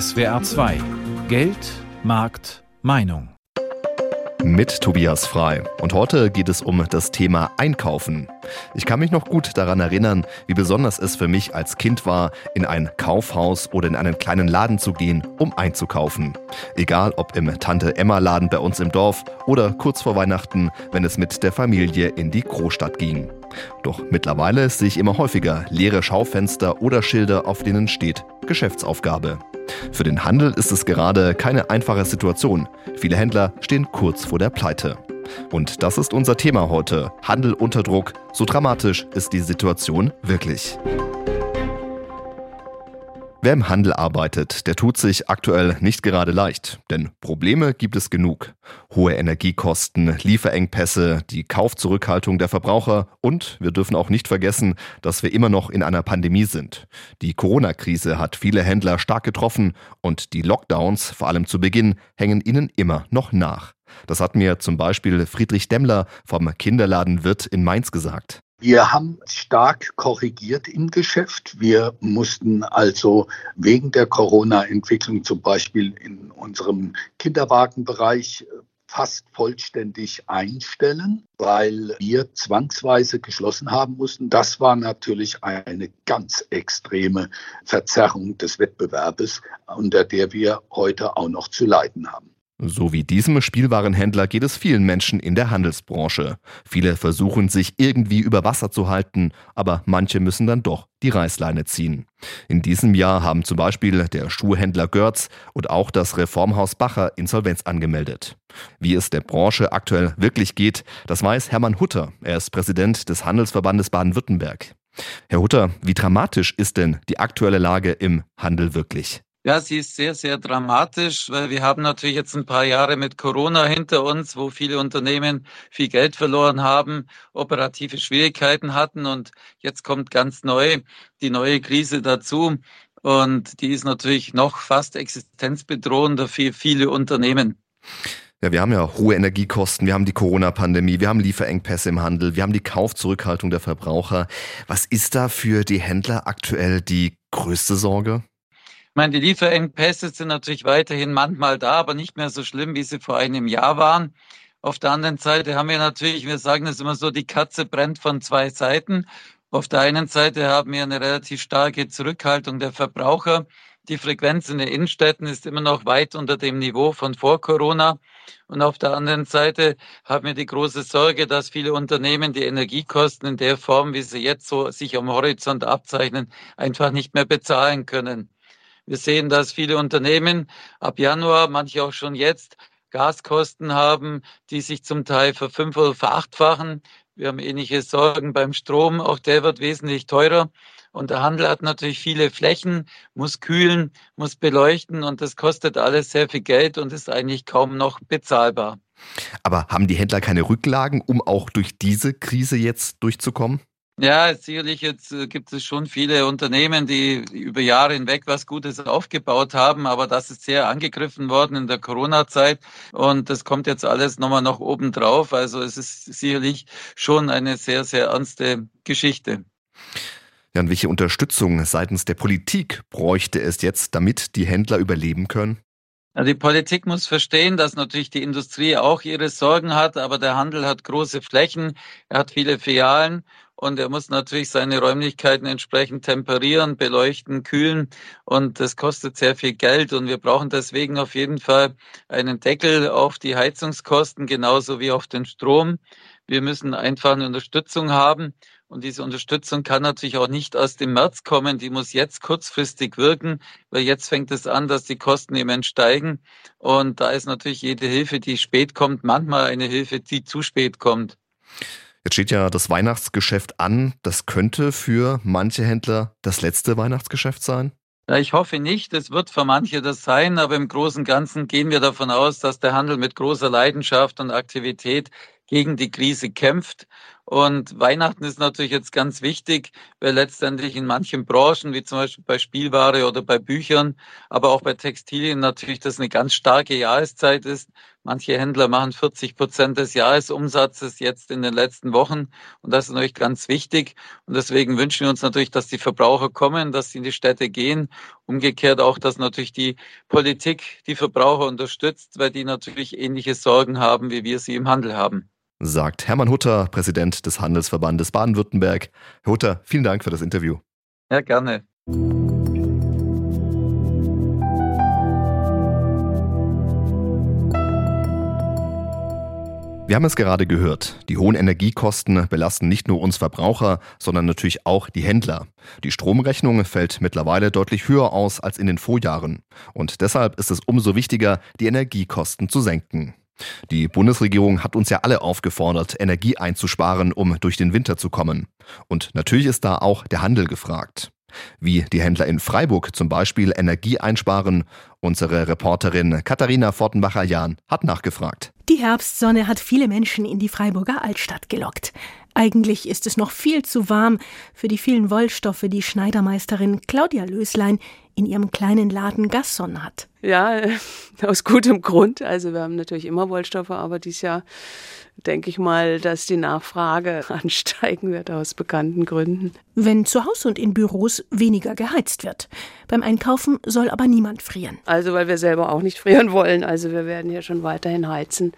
SWR 2 Geld, Markt, Meinung. Mit Tobias Frei. Und heute geht es um das Thema Einkaufen. Ich kann mich noch gut daran erinnern, wie besonders es für mich als Kind war, in ein Kaufhaus oder in einen kleinen Laden zu gehen, um einzukaufen. Egal ob im Tante Emma Laden bei uns im Dorf oder kurz vor Weihnachten, wenn es mit der Familie in die Großstadt ging. Doch mittlerweile sehe ich immer häufiger leere Schaufenster oder Schilder, auf denen steht Geschäftsaufgabe. Für den Handel ist es gerade keine einfache Situation. Viele Händler stehen kurz vor der Pleite. Und das ist unser Thema heute. Handel unter Druck. So dramatisch ist die Situation wirklich. Wer im Handel arbeitet, der tut sich aktuell nicht gerade leicht, denn Probleme gibt es genug. Hohe Energiekosten, Lieferengpässe, die Kaufzurückhaltung der Verbraucher und wir dürfen auch nicht vergessen, dass wir immer noch in einer Pandemie sind. Die Corona-Krise hat viele Händler stark getroffen und die Lockdowns, vor allem zu Beginn, hängen ihnen immer noch nach. Das hat mir zum Beispiel Friedrich Demmler vom Kinderladen Wirt in Mainz gesagt. Wir haben stark korrigiert im Geschäft. Wir mussten also wegen der Corona-Entwicklung zum Beispiel in unserem Kinderwagenbereich fast vollständig einstellen, weil wir zwangsweise geschlossen haben mussten. Das war natürlich eine ganz extreme Verzerrung des Wettbewerbes, unter der wir heute auch noch zu leiden haben. So wie diesem Spielwarenhändler geht es vielen Menschen in der Handelsbranche. Viele versuchen sich irgendwie über Wasser zu halten, aber manche müssen dann doch die Reißleine ziehen. In diesem Jahr haben zum Beispiel der Schuhhändler Görz und auch das Reformhaus Bacher Insolvenz angemeldet. Wie es der Branche aktuell wirklich geht, das weiß Hermann Hutter. Er ist Präsident des Handelsverbandes Baden-Württemberg. Herr Hutter, wie dramatisch ist denn die aktuelle Lage im Handel wirklich? Ja, sie ist sehr, sehr dramatisch, weil wir haben natürlich jetzt ein paar Jahre mit Corona hinter uns, wo viele Unternehmen viel Geld verloren haben, operative Schwierigkeiten hatten und jetzt kommt ganz neu die neue Krise dazu und die ist natürlich noch fast existenzbedrohender für viele Unternehmen. Ja, wir haben ja hohe Energiekosten, wir haben die Corona-Pandemie, wir haben Lieferengpässe im Handel, wir haben die Kaufzurückhaltung der Verbraucher. Was ist da für die Händler aktuell die größte Sorge? Ich meine, die Lieferengpässe sind natürlich weiterhin manchmal da, aber nicht mehr so schlimm, wie sie vor einem Jahr waren. Auf der anderen Seite haben wir natürlich, wir sagen es immer so, die Katze brennt von zwei Seiten. Auf der einen Seite haben wir eine relativ starke Zurückhaltung der Verbraucher. Die Frequenz in den Innenstädten ist immer noch weit unter dem Niveau von vor Corona. Und auf der anderen Seite haben wir die große Sorge, dass viele Unternehmen die Energiekosten in der Form, wie sie jetzt so sich am Horizont abzeichnen, einfach nicht mehr bezahlen können. Wir sehen, dass viele Unternehmen ab Januar, manche auch schon jetzt, Gaskosten haben, die sich zum Teil verfünf- oder verachtfachen. Wir haben ähnliche Sorgen beim Strom. Auch der wird wesentlich teurer. Und der Handel hat natürlich viele Flächen, muss kühlen, muss beleuchten und das kostet alles sehr viel Geld und ist eigentlich kaum noch bezahlbar. Aber haben die Händler keine Rücklagen, um auch durch diese Krise jetzt durchzukommen? Ja, sicherlich jetzt äh, gibt es schon viele Unternehmen, die über Jahre hinweg was Gutes aufgebaut haben, aber das ist sehr angegriffen worden in der Corona-Zeit und das kommt jetzt alles nochmal noch oben drauf. Also es ist sicherlich schon eine sehr, sehr ernste Geschichte. Ja, und welche Unterstützung seitens der Politik bräuchte es jetzt, damit die Händler überleben können? Die Politik muss verstehen, dass natürlich die Industrie auch ihre Sorgen hat, aber der Handel hat große Flächen, er hat viele Filialen und er muss natürlich seine Räumlichkeiten entsprechend temperieren, beleuchten, kühlen und das kostet sehr viel Geld und wir brauchen deswegen auf jeden Fall einen Deckel auf die Heizungskosten genauso wie auf den Strom. Wir müssen einfach eine Unterstützung haben und diese Unterstützung kann natürlich auch nicht aus dem März kommen, die muss jetzt kurzfristig wirken, weil jetzt fängt es an, dass die Kosten eben steigen. Und da ist natürlich jede Hilfe, die spät kommt, manchmal eine Hilfe, die zu spät kommt. Jetzt steht ja das Weihnachtsgeschäft an. Das könnte für manche Händler das letzte Weihnachtsgeschäft sein. Ich hoffe nicht, es wird für manche das sein, aber im Großen und Ganzen gehen wir davon aus, dass der Handel mit großer Leidenschaft und Aktivität gegen die Krise kämpft Und Weihnachten ist natürlich jetzt ganz wichtig, weil letztendlich in manchen Branchen, wie zum Beispiel bei Spielware oder bei Büchern, aber auch bei Textilien natürlich das eine ganz starke Jahreszeit ist. Manche Händler machen 40 Prozent des Jahresumsatzes jetzt in den letzten Wochen. Und das ist natürlich ganz wichtig. Und deswegen wünschen wir uns natürlich, dass die Verbraucher kommen, dass sie in die Städte gehen. Umgekehrt auch, dass natürlich die Politik die Verbraucher unterstützt, weil die natürlich ähnliche Sorgen haben, wie wir sie im Handel haben sagt Hermann Hutter, Präsident des Handelsverbandes Baden-Württemberg. Herr Hutter, vielen Dank für das Interview. Ja, gerne. Wir haben es gerade gehört. Die hohen Energiekosten belasten nicht nur uns Verbraucher, sondern natürlich auch die Händler. Die Stromrechnung fällt mittlerweile deutlich höher aus als in den Vorjahren. Und deshalb ist es umso wichtiger, die Energiekosten zu senken. Die Bundesregierung hat uns ja alle aufgefordert, Energie einzusparen, um durch den Winter zu kommen. Und natürlich ist da auch der Handel gefragt. Wie die Händler in Freiburg zum Beispiel Energie einsparen, unsere Reporterin Katharina Fortenbacher-Jahn hat nachgefragt. Die Herbstsonne hat viele Menschen in die Freiburger Altstadt gelockt. Eigentlich ist es noch viel zu warm für die vielen Wollstoffe, die Schneidermeisterin Claudia Löslein in ihrem kleinen Laden Gasson hat. Ja, aus gutem Grund. Also wir haben natürlich immer Wollstoffe, aber dieses Jahr denke ich mal, dass die Nachfrage ansteigen wird aus bekannten Gründen. Wenn zu Hause und in Büros weniger geheizt wird. Beim Einkaufen soll aber niemand frieren. Also weil wir selber auch nicht frieren wollen. Also wir werden hier schon weiterhin heizen.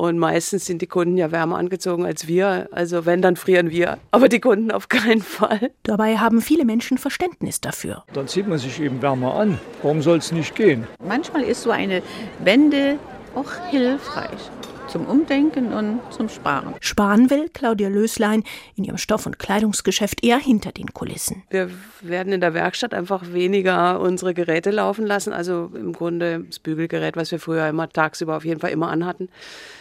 Und meistens sind die Kunden ja wärmer angezogen als wir. Also wenn, dann frieren wir. Aber die Kunden auf keinen Fall. Dabei haben viele Menschen Verständnis dafür. Dann zieht man sich eben wärmer an. Warum soll es nicht gehen? Manchmal ist so eine Wende auch hilfreich zum Umdenken und zum Sparen. Sparen will Claudia Löslein in ihrem Stoff- und Kleidungsgeschäft eher hinter den Kulissen. Wir werden in der Werkstatt einfach weniger unsere Geräte laufen lassen. Also im Grunde das Bügelgerät, was wir früher immer tagsüber auf jeden Fall immer anhatten,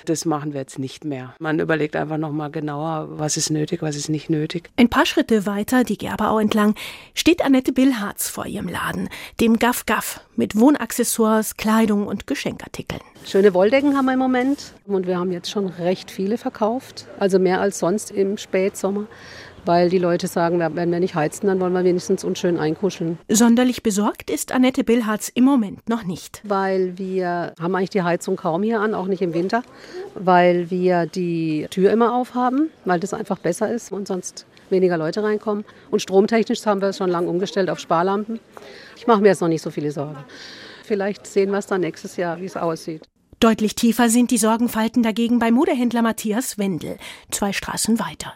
das machen wir jetzt nicht mehr. Man überlegt einfach nochmal genauer, was ist nötig, was ist nicht nötig. Ein paar Schritte weiter, die Gerberau entlang, steht Annette Billharz vor ihrem Laden, dem Gaff Gaff, mit Wohnaccessoires, Kleidung und Geschenkartikeln. Schöne Wolldecken haben wir im Moment und wir haben jetzt schon recht viele verkauft, also mehr als sonst im Spätsommer weil die Leute sagen, wenn wir nicht heizen, dann wollen wir wenigstens unschön einkuscheln. Sonderlich besorgt ist Annette Billharz im Moment noch nicht. Weil wir haben eigentlich die Heizung kaum hier an, auch nicht im Winter, weil wir die Tür immer aufhaben, weil das einfach besser ist und sonst weniger Leute reinkommen. Und stromtechnisch haben wir es schon lange umgestellt auf Sparlampen. Ich mache mir jetzt noch nicht so viele Sorgen. Vielleicht sehen wir es dann nächstes Jahr, wie es aussieht. Deutlich tiefer sind die Sorgenfalten dagegen bei Modehändler Matthias Wendel, zwei Straßen weiter.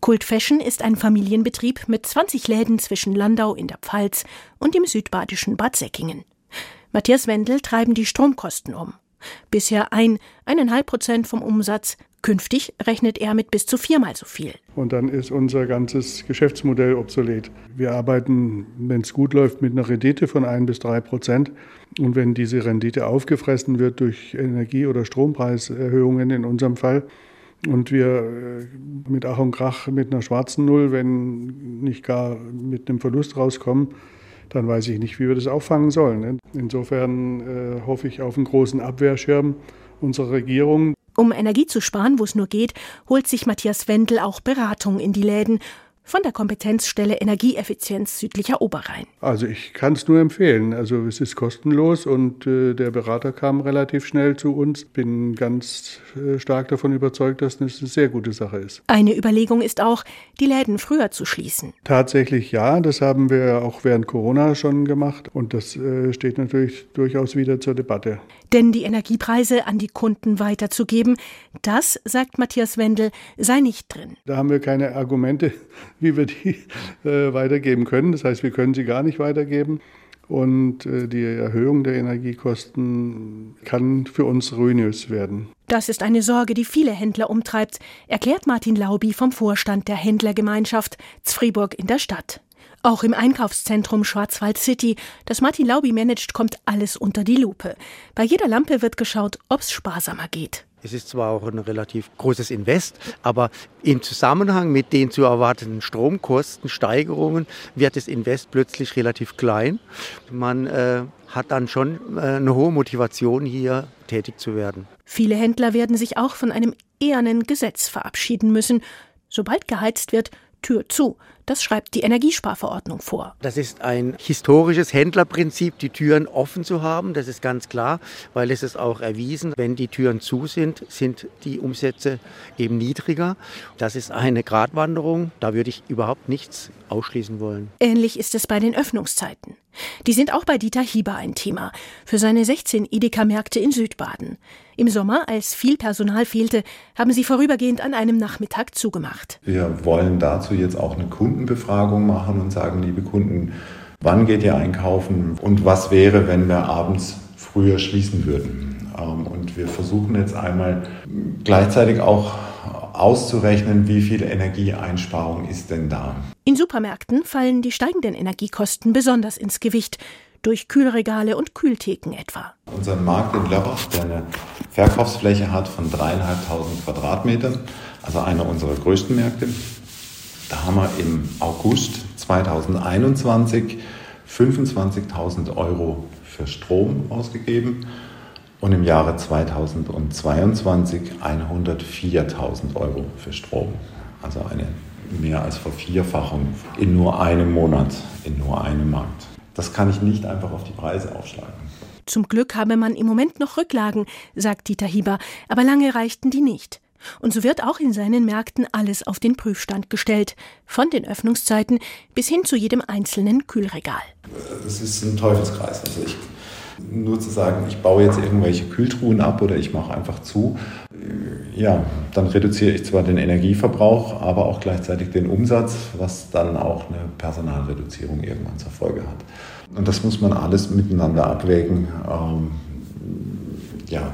Kult Fashion ist ein Familienbetrieb mit 20 Läden zwischen Landau in der Pfalz und dem südbadischen Bad Säckingen. Matthias Wendel treiben die Stromkosten um. Bisher ein, eineinhalb Prozent vom Umsatz. Künftig rechnet er mit bis zu viermal so viel. Und dann ist unser ganzes Geschäftsmodell obsolet. Wir arbeiten, wenn es gut läuft, mit einer Rendite von ein bis drei Prozent. Und wenn diese Rendite aufgefressen wird durch Energie- oder Strompreiserhöhungen in unserem Fall, und wir äh, mit Ach und Krach mit einer schwarzen Null, wenn nicht gar mit einem Verlust rauskommen, dann weiß ich nicht, wie wir das auffangen sollen. Ne? Insofern äh, hoffe ich auf einen großen Abwehrschirm unserer Regierung. Um Energie zu sparen, wo es nur geht, holt sich Matthias Wendel auch Beratung in die Läden von der Kompetenzstelle Energieeffizienz südlicher Oberrhein. Also ich kann es nur empfehlen. Also es ist kostenlos und äh, der Berater kam relativ schnell zu uns. Bin ganz äh, stark davon überzeugt, dass das eine sehr gute Sache ist. Eine Überlegung ist auch, die Läden früher zu schließen. Tatsächlich ja, das haben wir auch während Corona schon gemacht und das äh, steht natürlich durchaus wieder zur Debatte. Denn die Energiepreise an die Kunden weiterzugeben, das, sagt Matthias Wendel, sei nicht drin. Da haben wir keine Argumente wie wir die äh, weitergeben können. Das heißt, wir können sie gar nicht weitergeben. Und äh, die Erhöhung der Energiekosten kann für uns ruinös werden. Das ist eine Sorge, die viele Händler umtreibt, erklärt Martin Laubi vom Vorstand der Händlergemeinschaft Zfriburg in der Stadt. Auch im Einkaufszentrum Schwarzwald City, das Martin Laubi managt, kommt alles unter die Lupe. Bei jeder Lampe wird geschaut, ob es sparsamer geht. Es ist zwar auch ein relativ großes Invest, aber im Zusammenhang mit den zu erwartenden Stromkostensteigerungen wird das Invest plötzlich relativ klein. Man äh, hat dann schon äh, eine hohe Motivation, hier tätig zu werden. Viele Händler werden sich auch von einem ehernen Gesetz verabschieden müssen. Sobald geheizt wird, Tür zu. Das schreibt die Energiesparverordnung vor. Das ist ein historisches Händlerprinzip, die Türen offen zu haben. Das ist ganz klar, weil es ist auch erwiesen, wenn die Türen zu sind, sind die Umsätze eben niedriger. Das ist eine Gratwanderung. Da würde ich überhaupt nichts ausschließen wollen. Ähnlich ist es bei den Öffnungszeiten. Die sind auch bei Dieter Hieber ein Thema. Für seine 16 Edeka-Märkte in Südbaden. Im Sommer, als viel Personal fehlte, haben sie vorübergehend an einem Nachmittag zugemacht. Wir wollen dazu jetzt auch eine Kundenbefragung machen und sagen, liebe Kunden, wann geht ihr einkaufen und was wäre, wenn wir abends früher schließen würden. Ähm, und wir versuchen jetzt einmal gleichzeitig auch auszurechnen, wie viel Energieeinsparung ist denn da. In Supermärkten fallen die steigenden Energiekosten besonders ins Gewicht durch Kühlregale und Kühltheken etwa. Unser Markt in Lörrach, der eine Verkaufsfläche hat von dreieinhalbtausend Quadratmetern, also einer unserer größten Märkte, da haben wir im August 2021 25.000 Euro für Strom ausgegeben und im Jahre 2022 104.000 Euro für Strom. Also eine mehr als Vervierfachung in nur einem Monat, in nur einem Markt. Das kann ich nicht einfach auf die Preise aufschlagen. Zum Glück habe man im Moment noch Rücklagen, sagt Dieter Hieber, aber lange reichten die nicht. Und so wird auch in seinen Märkten alles auf den Prüfstand gestellt, von den Öffnungszeiten bis hin zu jedem einzelnen Kühlregal. Es ist ein Teufelskreis. Also ich, nur zu sagen, ich baue jetzt irgendwelche Kühltruhen ab oder ich mache einfach zu, ja, dann reduziere ich zwar den Energieverbrauch, aber auch gleichzeitig den Umsatz, was dann auch eine Personalreduzierung irgendwann zur Folge hat. Und das muss man alles miteinander abwägen, ähm, ja,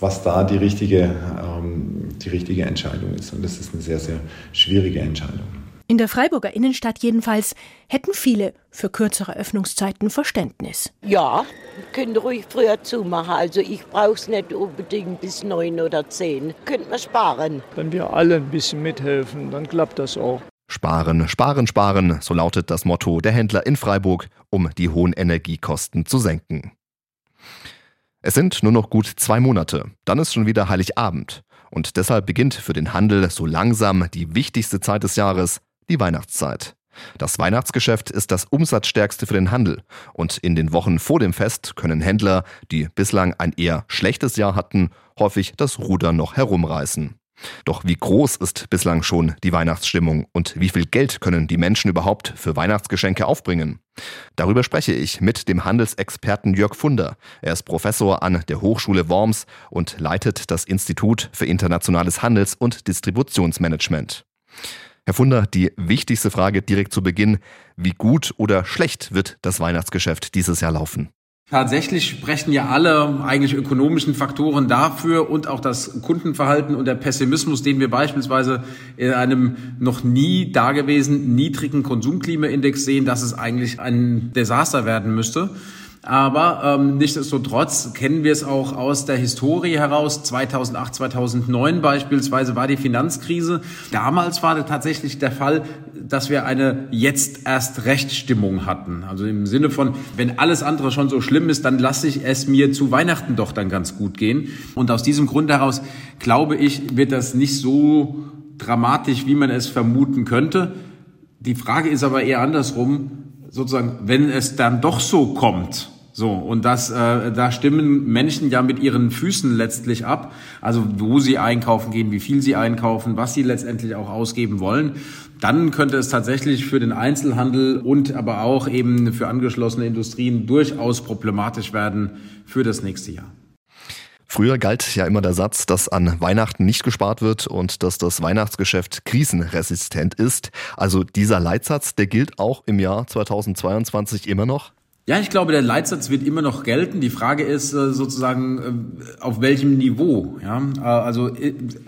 was da die richtige, ähm, die richtige Entscheidung ist. Und das ist eine sehr, sehr schwierige Entscheidung. In der Freiburger Innenstadt jedenfalls hätten viele für kürzere Öffnungszeiten Verständnis. Ja, können ruhig früher zumachen. Also ich brauche es nicht unbedingt bis neun oder zehn. Könnten wir sparen. Wenn wir alle ein bisschen mithelfen, dann klappt das auch. Sparen, sparen, sparen, so lautet das Motto der Händler in Freiburg, um die hohen Energiekosten zu senken. Es sind nur noch gut zwei Monate, dann ist schon wieder Heiligabend. Und deshalb beginnt für den Handel so langsam die wichtigste Zeit des Jahres, die Weihnachtszeit. Das Weihnachtsgeschäft ist das umsatzstärkste für den Handel und in den Wochen vor dem Fest können Händler, die bislang ein eher schlechtes Jahr hatten, häufig das Ruder noch herumreißen. Doch wie groß ist bislang schon die Weihnachtsstimmung und wie viel Geld können die Menschen überhaupt für Weihnachtsgeschenke aufbringen? Darüber spreche ich mit dem Handelsexperten Jörg Funder. Er ist Professor an der Hochschule Worms und leitet das Institut für internationales Handels- und Distributionsmanagement. Herr Funder, die wichtigste Frage direkt zu Beginn. Wie gut oder schlecht wird das Weihnachtsgeschäft dieses Jahr laufen? Tatsächlich sprechen ja alle eigentlich ökonomischen Faktoren dafür und auch das Kundenverhalten und der Pessimismus, den wir beispielsweise in einem noch nie dagewesenen niedrigen Konsumklimaindex sehen, dass es eigentlich ein Desaster werden müsste. Aber ähm, nichtsdestotrotz kennen wir es auch aus der Historie heraus. 2008, 2009 beispielsweise war die Finanzkrise. Damals war tatsächlich der Fall, dass wir eine jetzt erst Rechtsstimmung hatten. Also im Sinne von, wenn alles andere schon so schlimm ist, dann lasse ich es mir zu Weihnachten doch dann ganz gut gehen. Und aus diesem Grund heraus, glaube ich, wird das nicht so dramatisch, wie man es vermuten könnte. Die Frage ist aber eher andersrum, sozusagen, wenn es dann doch so kommt, so, und das, äh, da stimmen Menschen ja mit ihren Füßen letztlich ab. Also wo sie einkaufen gehen, wie viel sie einkaufen, was sie letztendlich auch ausgeben wollen. Dann könnte es tatsächlich für den Einzelhandel und aber auch eben für angeschlossene Industrien durchaus problematisch werden für das nächste Jahr. Früher galt ja immer der Satz, dass an Weihnachten nicht gespart wird und dass das Weihnachtsgeschäft krisenresistent ist. Also dieser Leitsatz, der gilt auch im Jahr 2022 immer noch? Ja, ich glaube, der Leitsatz wird immer noch gelten. Die Frage ist äh, sozusagen, äh, auf welchem Niveau. Ja? Äh, also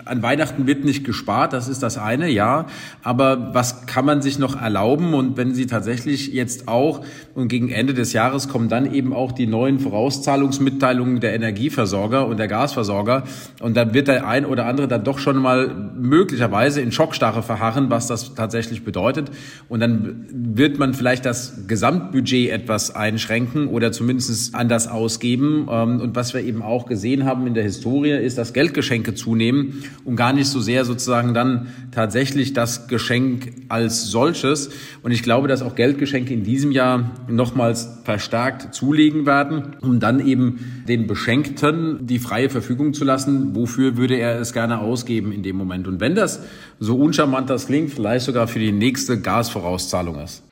an Weihnachten wird nicht gespart, das ist das eine, ja. Aber was kann man sich noch erlauben? Und wenn Sie tatsächlich jetzt auch, und gegen Ende des Jahres kommen dann eben auch die neuen Vorauszahlungsmitteilungen der Energieversorger und der Gasversorger. Und dann wird der ein oder andere dann doch schon mal möglicherweise in Schockstarre verharren, was das tatsächlich bedeutet. Und dann wird man vielleicht das Gesamtbudget etwas einschränken oder zumindest anders ausgeben. Ähm, und was wir eben auch gesehen haben in der Historie, ist, dass Geldgeschenke zunehmen und gar nicht so sehr sozusagen dann tatsächlich das Geschenk als solches. Und ich glaube, dass auch Geldgeschenke in diesem Jahr nochmals verstärkt zulegen werden, um dann eben den Beschenkten die freie Verfügung zu lassen, wofür würde er es gerne ausgeben in dem Moment. Und wenn das so uncharmant das klingt, vielleicht sogar für die nächste Gasvorauszahlung ist.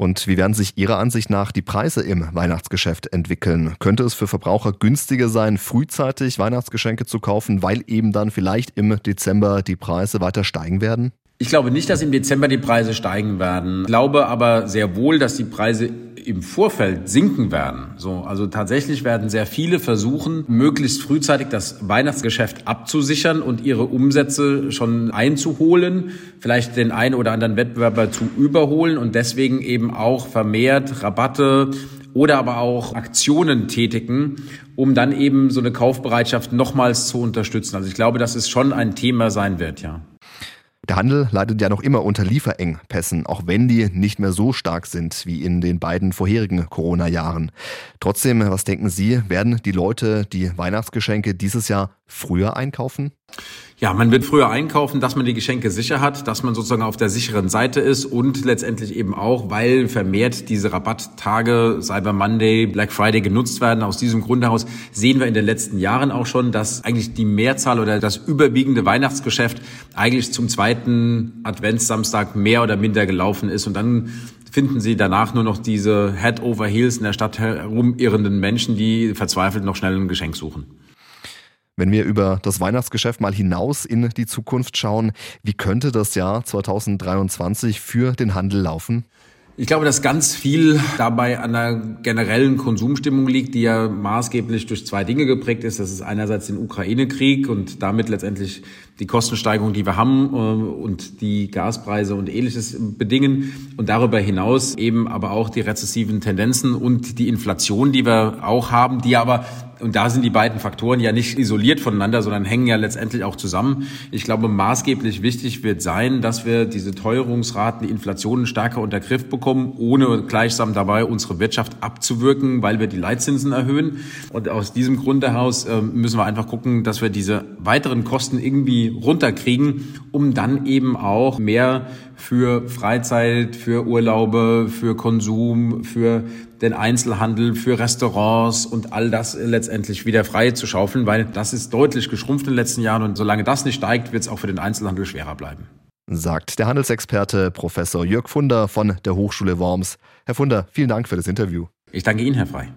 Und wie werden sich Ihrer Ansicht nach die Preise im Weihnachtsgeschäft entwickeln? Könnte es für Verbraucher günstiger sein, frühzeitig Weihnachtsgeschenke zu kaufen, weil eben dann vielleicht im Dezember die Preise weiter steigen werden? Ich glaube nicht, dass im Dezember die Preise steigen werden. Ich glaube aber sehr wohl, dass die Preise im Vorfeld sinken werden. So, also tatsächlich werden sehr viele versuchen, möglichst frühzeitig das Weihnachtsgeschäft abzusichern und ihre Umsätze schon einzuholen, vielleicht den einen oder anderen Wettbewerber zu überholen und deswegen eben auch vermehrt Rabatte oder aber auch Aktionen tätigen, um dann eben so eine Kaufbereitschaft nochmals zu unterstützen. Also ich glaube, dass es schon ein Thema sein wird, ja. Der Handel leidet ja noch immer unter Lieferengpässen, auch wenn die nicht mehr so stark sind wie in den beiden vorherigen Corona-Jahren. Trotzdem, was denken Sie, werden die Leute die Weihnachtsgeschenke dieses Jahr früher einkaufen? Ja, man wird früher einkaufen, dass man die Geschenke sicher hat, dass man sozusagen auf der sicheren Seite ist und letztendlich eben auch, weil vermehrt diese Rabatttage, Cyber Monday, Black Friday genutzt werden. Aus diesem Grund heraus sehen wir in den letzten Jahren auch schon, dass eigentlich die Mehrzahl oder das überwiegende Weihnachtsgeschäft eigentlich zum zweiten Adventssamstag mehr oder minder gelaufen ist und dann finden Sie danach nur noch diese Head over Heels in der Stadt herumirrenden Menschen, die verzweifelt noch schnell ein Geschenk suchen. Wenn wir über das Weihnachtsgeschäft mal hinaus in die Zukunft schauen, wie könnte das Jahr 2023 für den Handel laufen? Ich glaube, dass ganz viel dabei an der generellen Konsumstimmung liegt, die ja maßgeblich durch zwei Dinge geprägt ist. Das ist einerseits den Ukraine-Krieg und damit letztendlich die Kostensteigerung, die wir haben äh, und die Gaspreise und ähnliches bedingen. Und darüber hinaus eben aber auch die rezessiven Tendenzen und die Inflation, die wir auch haben, die aber und da sind die beiden Faktoren ja nicht isoliert voneinander, sondern hängen ja letztendlich auch zusammen. Ich glaube, maßgeblich wichtig wird sein, dass wir diese Teuerungsraten, die Inflationen stärker unter Griff bekommen, ohne gleichsam dabei unsere Wirtschaft abzuwirken, weil wir die Leitzinsen erhöhen. Und aus diesem Grund heraus äh, müssen wir einfach gucken, dass wir diese weiteren Kosten irgendwie runterkriegen, um dann eben auch mehr für Freizeit, für Urlaube, für Konsum, für den Einzelhandel, für Restaurants und all das letztendlich wieder frei zu schaufeln, weil das ist deutlich geschrumpft in den letzten Jahren und solange das nicht steigt, wird es auch für den Einzelhandel schwerer bleiben. Sagt der Handelsexperte Professor Jörg Funder von der Hochschule Worms. Herr Funder, vielen Dank für das Interview. Ich danke Ihnen, Herr Frei.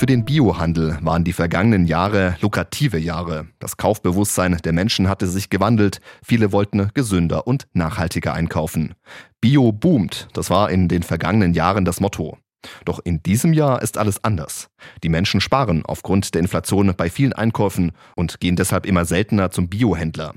Für den Biohandel waren die vergangenen Jahre lukrative Jahre. Das Kaufbewusstsein der Menschen hatte sich gewandelt. Viele wollten gesünder und nachhaltiger einkaufen. Bio boomt, das war in den vergangenen Jahren das Motto. Doch in diesem Jahr ist alles anders. Die Menschen sparen aufgrund der Inflation bei vielen Einkäufen und gehen deshalb immer seltener zum Biohändler.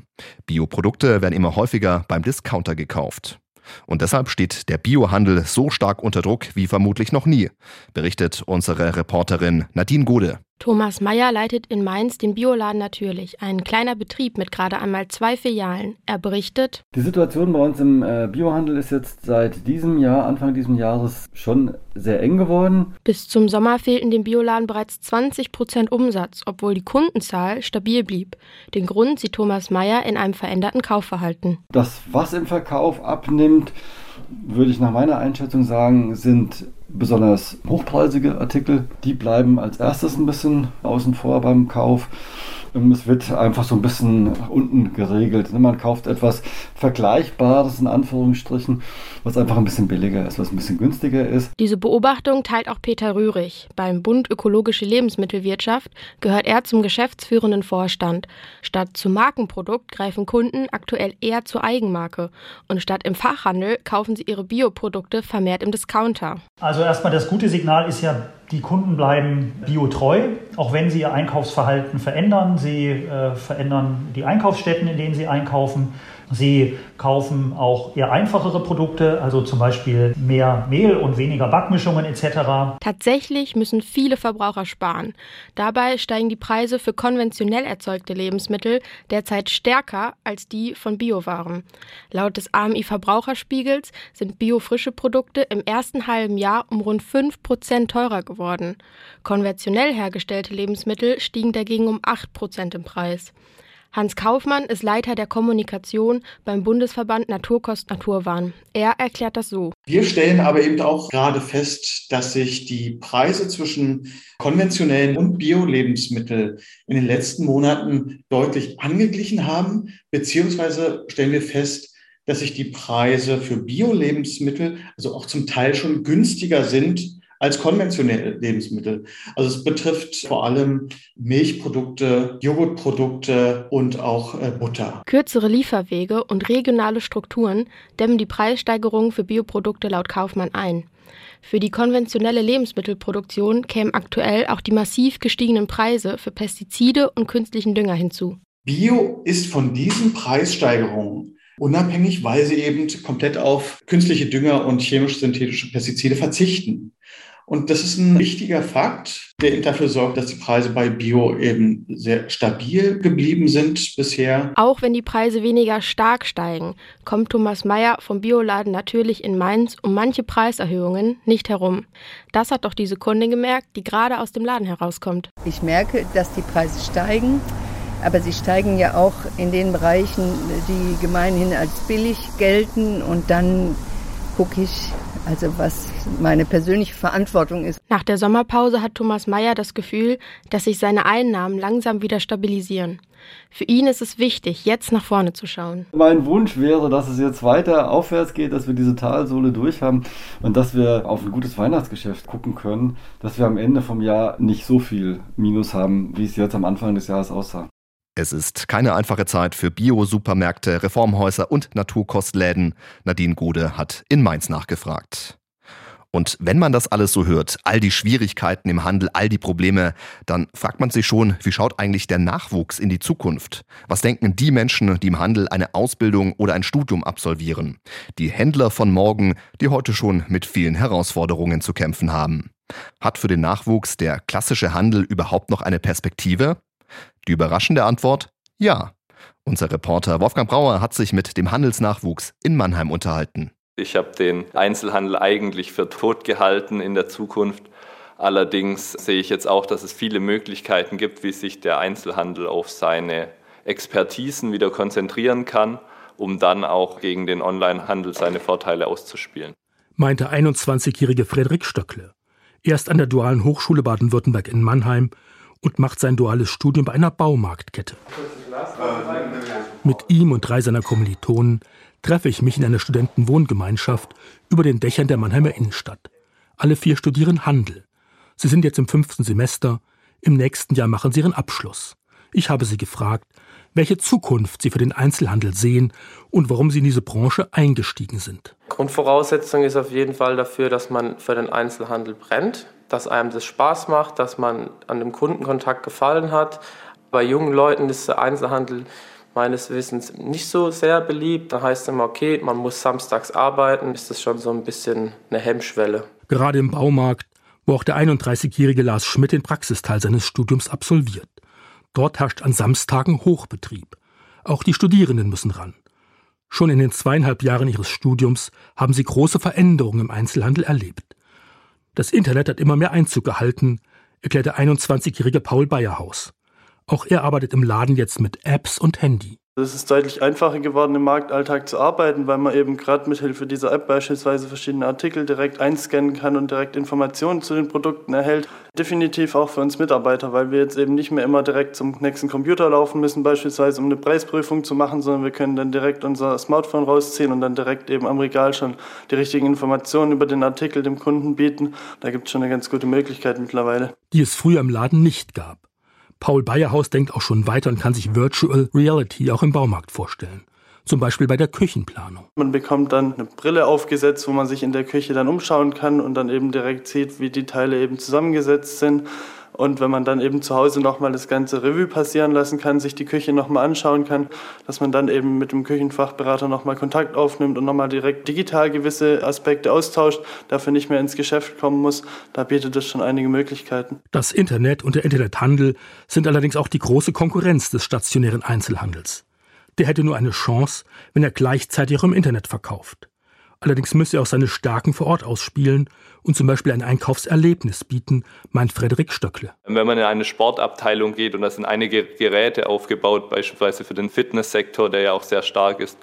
Bioprodukte werden immer häufiger beim Discounter gekauft. Und deshalb steht der Biohandel so stark unter Druck wie vermutlich noch nie, berichtet unsere Reporterin Nadine Gode. Thomas Meyer leitet in Mainz den Bioladen natürlich, ein kleiner Betrieb mit gerade einmal zwei Filialen. Er berichtet: Die Situation bei uns im äh, Biohandel ist jetzt seit diesem Jahr, Anfang dieses Jahres, schon sehr eng geworden. Bis zum Sommer fehlten dem Bioladen bereits 20 Prozent Umsatz, obwohl die Kundenzahl stabil blieb. Den Grund sieht Thomas Meyer in einem veränderten Kaufverhalten. Das, was im Verkauf abnimmt, würde ich nach meiner Einschätzung sagen, sind besonders hochpreisige Artikel. Die bleiben als erstes ein bisschen außen vor beim Kauf. Es wird einfach so ein bisschen nach unten geregelt. Ne? Man kauft etwas Vergleichbares in Anführungsstrichen, was einfach ein bisschen billiger ist, was ein bisschen günstiger ist. Diese Beobachtung teilt auch Peter Rührig. Beim Bund Ökologische Lebensmittelwirtschaft gehört er zum geschäftsführenden Vorstand. Statt zum Markenprodukt greifen Kunden aktuell eher zur Eigenmarke. Und statt im Fachhandel kaufen sie ihre Bioprodukte vermehrt im Discounter. Also erstmal das gute Signal ist ja, die Kunden bleiben biotreu, auch wenn sie ihr Einkaufsverhalten verändern. Sie äh, verändern die Einkaufsstätten, in denen sie einkaufen. Sie kaufen auch eher einfachere Produkte, also zum Beispiel mehr Mehl und weniger Backmischungen etc. Tatsächlich müssen viele Verbraucher sparen. Dabei steigen die Preise für konventionell erzeugte Lebensmittel derzeit stärker als die von Biowaren. Laut des AMI Verbraucherspiegels sind biofrische Produkte im ersten halben Jahr um rund 5 Prozent teurer geworden. Konventionell hergestellte Lebensmittel stiegen dagegen um 8 Prozent im Preis. Hans Kaufmann ist Leiter der Kommunikation beim Bundesverband Naturkost Naturwahn. Er erklärt das so. Wir stellen aber eben auch gerade fest, dass sich die Preise zwischen konventionellen und Bio-Lebensmitteln in den letzten Monaten deutlich angeglichen haben, beziehungsweise stellen wir fest, dass sich die Preise für Bio-Lebensmittel also auch zum Teil schon günstiger sind als konventionelle Lebensmittel. Also es betrifft vor allem Milchprodukte, Joghurtprodukte und auch äh, Butter. Kürzere Lieferwege und regionale Strukturen dämmen die Preissteigerungen für Bioprodukte laut Kaufmann ein. Für die konventionelle Lebensmittelproduktion kämen aktuell auch die massiv gestiegenen Preise für Pestizide und künstlichen Dünger hinzu. Bio ist von diesen Preissteigerungen unabhängig, weil sie eben komplett auf künstliche Dünger und chemisch-synthetische Pestizide verzichten. Und das ist ein wichtiger Fakt, der dafür sorgt, dass die Preise bei Bio eben sehr stabil geblieben sind bisher. Auch wenn die Preise weniger stark steigen, kommt Thomas Meyer vom Bioladen natürlich in Mainz um manche Preiserhöhungen nicht herum. Das hat doch diese Kundin gemerkt, die gerade aus dem Laden herauskommt. Ich merke, dass die Preise steigen. Aber sie steigen ja auch in den Bereichen, die gemeinhin als billig gelten. Und dann gucke ich, also was meine persönliche Verantwortung ist. Nach der Sommerpause hat Thomas Mayer das Gefühl, dass sich seine Einnahmen langsam wieder stabilisieren. Für ihn ist es wichtig, jetzt nach vorne zu schauen. Mein Wunsch wäre, dass es jetzt weiter aufwärts geht, dass wir diese Talsohle durchhaben und dass wir auf ein gutes Weihnachtsgeschäft gucken können, dass wir am Ende vom Jahr nicht so viel Minus haben, wie es jetzt am Anfang des Jahres aussah. Es ist keine einfache Zeit für Bio-Supermärkte, Reformhäuser und Naturkostläden. Nadine Gode hat in Mainz nachgefragt. Und wenn man das alles so hört, all die Schwierigkeiten im Handel, all die Probleme, dann fragt man sich schon, wie schaut eigentlich der Nachwuchs in die Zukunft? Was denken die Menschen, die im Handel eine Ausbildung oder ein Studium absolvieren? Die Händler von morgen, die heute schon mit vielen Herausforderungen zu kämpfen haben. Hat für den Nachwuchs der klassische Handel überhaupt noch eine Perspektive? Die überraschende Antwort? Ja. Unser Reporter Wolfgang Brauer hat sich mit dem Handelsnachwuchs in Mannheim unterhalten. Ich habe den Einzelhandel eigentlich für tot gehalten in der Zukunft. Allerdings sehe ich jetzt auch, dass es viele Möglichkeiten gibt, wie sich der Einzelhandel auf seine Expertisen wieder konzentrieren kann, um dann auch gegen den Onlinehandel seine Vorteile auszuspielen. Meinte 21-jährige Frederik Stöckle. Er ist an der Dualen Hochschule Baden-Württemberg in Mannheim und macht sein duales Studium bei einer Baumarktkette. Mit ihm und drei seiner Kommilitonen treffe ich mich in einer Studentenwohngemeinschaft über den Dächern der Mannheimer Innenstadt. Alle vier studieren Handel. Sie sind jetzt im fünften Semester. Im nächsten Jahr machen sie ihren Abschluss. Ich habe sie gefragt, welche Zukunft sie für den Einzelhandel sehen und warum sie in diese Branche eingestiegen sind. Grundvoraussetzung ist auf jeden Fall dafür, dass man für den Einzelhandel brennt dass einem das Spaß macht, dass man an dem Kundenkontakt gefallen hat. Bei jungen Leuten ist der Einzelhandel meines Wissens nicht so sehr beliebt. Da heißt es immer, okay, man muss samstags arbeiten, ist das schon so ein bisschen eine Hemmschwelle. Gerade im Baumarkt, wo auch der 31-jährige Lars Schmidt den Praxisteil seines Studiums absolviert. Dort herrscht an Samstagen Hochbetrieb. Auch die Studierenden müssen ran. Schon in den zweieinhalb Jahren ihres Studiums haben sie große Veränderungen im Einzelhandel erlebt. Das Internet hat immer mehr Einzug gehalten, erklärt der 21-jährige Paul Bayerhaus. Auch er arbeitet im Laden jetzt mit Apps und Handy. Es ist deutlich einfacher geworden, im Marktalltag zu arbeiten, weil man eben gerade mit Hilfe dieser App beispielsweise verschiedene Artikel direkt einscannen kann und direkt Informationen zu den Produkten erhält. Definitiv auch für uns Mitarbeiter, weil wir jetzt eben nicht mehr immer direkt zum nächsten Computer laufen müssen, beispielsweise um eine Preisprüfung zu machen, sondern wir können dann direkt unser Smartphone rausziehen und dann direkt eben am Regal schon die richtigen Informationen über den Artikel dem Kunden bieten. Da gibt es schon eine ganz gute Möglichkeit mittlerweile. Die es früher im Laden nicht gab. Paul Bayerhaus denkt auch schon weiter und kann sich Virtual Reality auch im Baumarkt vorstellen. Zum Beispiel bei der Küchenplanung. Man bekommt dann eine Brille aufgesetzt, wo man sich in der Küche dann umschauen kann und dann eben direkt sieht, wie die Teile eben zusammengesetzt sind. Und wenn man dann eben zu Hause nochmal das ganze Revue passieren lassen kann, sich die Küche nochmal anschauen kann, dass man dann eben mit dem Küchenfachberater nochmal Kontakt aufnimmt und nochmal direkt digital gewisse Aspekte austauscht, dafür nicht mehr ins Geschäft kommen muss, da bietet es schon einige Möglichkeiten. Das Internet und der Internethandel sind allerdings auch die große Konkurrenz des stationären Einzelhandels. Der hätte nur eine Chance, wenn er gleichzeitig auch im Internet verkauft. Allerdings müsse er auch seine Stärken vor Ort ausspielen und zum Beispiel ein Einkaufserlebnis bieten, meint Frederik Stöckle. Wenn man in eine Sportabteilung geht und da sind einige Geräte aufgebaut, beispielsweise für den Fitnesssektor, der ja auch sehr stark ist,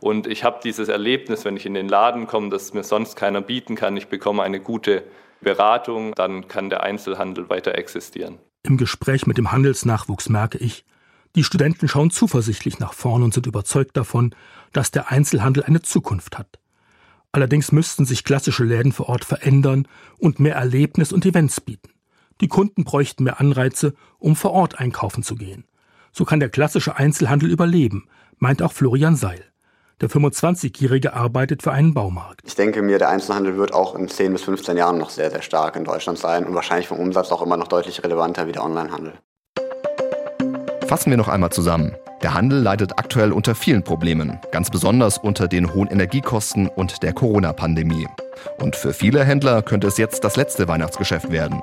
und ich habe dieses Erlebnis, wenn ich in den Laden komme, das mir sonst keiner bieten kann, ich bekomme eine gute Beratung, dann kann der Einzelhandel weiter existieren. Im Gespräch mit dem Handelsnachwuchs merke ich, die Studenten schauen zuversichtlich nach vorn und sind überzeugt davon, dass der Einzelhandel eine Zukunft hat. Allerdings müssten sich klassische Läden vor Ort verändern und mehr Erlebnis und Events bieten. Die Kunden bräuchten mehr Anreize, um vor Ort einkaufen zu gehen. So kann der klassische Einzelhandel überleben, meint auch Florian Seil. Der 25-Jährige arbeitet für einen Baumarkt. Ich denke mir, der Einzelhandel wird auch in 10 bis 15 Jahren noch sehr, sehr stark in Deutschland sein und wahrscheinlich vom Umsatz auch immer noch deutlich relevanter wie der Onlinehandel. Fassen wir noch einmal zusammen. Der Handel leidet aktuell unter vielen Problemen, ganz besonders unter den hohen Energiekosten und der Corona-Pandemie. Und für viele Händler könnte es jetzt das letzte Weihnachtsgeschäft werden.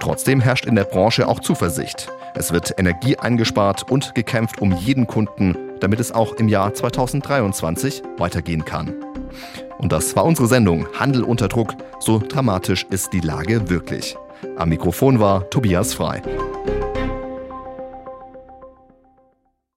Trotzdem herrscht in der Branche auch Zuversicht. Es wird Energie eingespart und gekämpft um jeden Kunden, damit es auch im Jahr 2023 weitergehen kann. Und das war unsere Sendung Handel unter Druck. So dramatisch ist die Lage wirklich. Am Mikrofon war Tobias Frei.